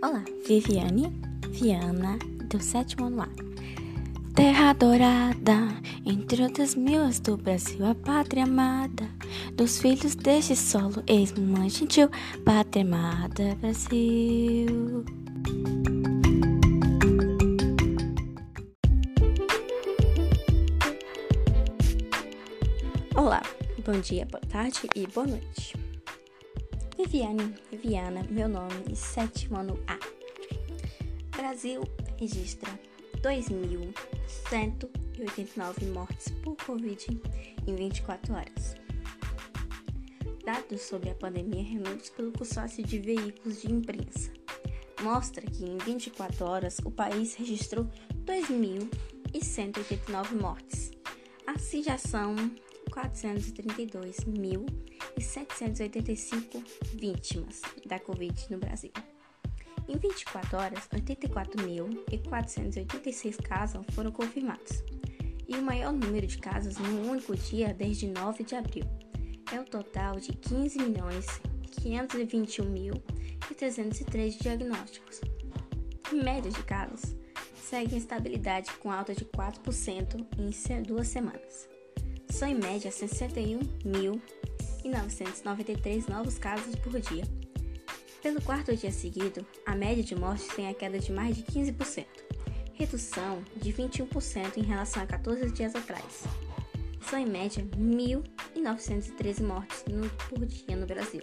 Olá, Viviane Viana, do sétimo ano A. Terra dourada, entre outras mil do Brasil, a pátria amada, dos filhos deste solo, ex-mamãe gentil, pátria amada, Brasil. Olá, bom dia, boa tarde e boa noite. Viviane Viviana, meu nome, sétimo ano A. Brasil registra 2.189 mortes por Covid em 24 horas. Dados sobre a pandemia reunidos pelo consórcio de veículos de imprensa mostra que em 24 horas o país registrou 2.189 mortes. Assim já são 432.785 vítimas da Covid no Brasil. Em 24 horas, 84.486 casos foram confirmados, e o maior número de casos num único dia desde 9 de abril. É o total de 15.521.303 diagnósticos. Em média de casos, segue em estabilidade com alta de 4% em duas semanas são em média 61.993 novos casos por dia. Pelo quarto dia seguido, a média de mortes tem a queda de mais de 15%, redução de 21% em relação a 14 dias atrás. São em média 1.913 mortes por dia no Brasil.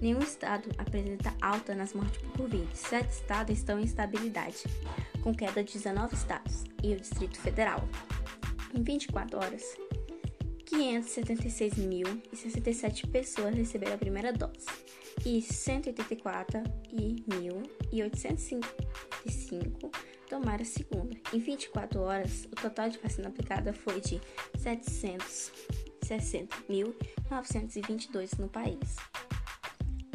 Nenhum estado apresenta alta nas mortes por Covid. Sete estados estão em estabilidade, com queda de 19 estados e o Distrito Federal. Em 24 horas, 576.067 pessoas receberam a primeira dose e 184.855 tomaram a segunda. Em 24 horas, o total de vacina aplicada foi de 760.922 no país.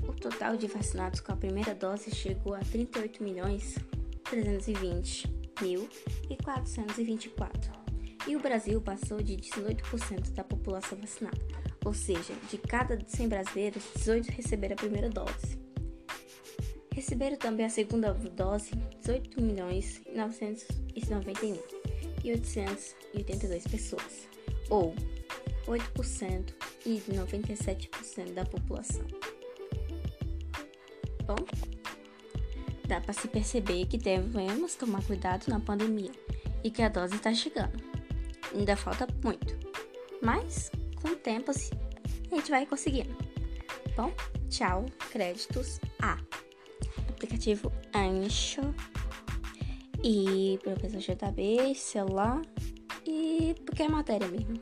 O total de vacinados com a primeira dose chegou a 38.320.424 e o Brasil passou de 18% da população vacinada, ou seja, de cada 100 brasileiros, 18 receberam a primeira dose. Receberam também a segunda dose 18 milhões e 882 pessoas, ou 8% e 97% da população. Bom, dá para se perceber que devemos tomar cuidado na pandemia e que a dose está chegando. Ainda falta muito, mas com o tempo a gente vai conseguindo. Bom, tchau, créditos A. Aplicativo Ancho e professor JB, celular e porque é matéria mesmo.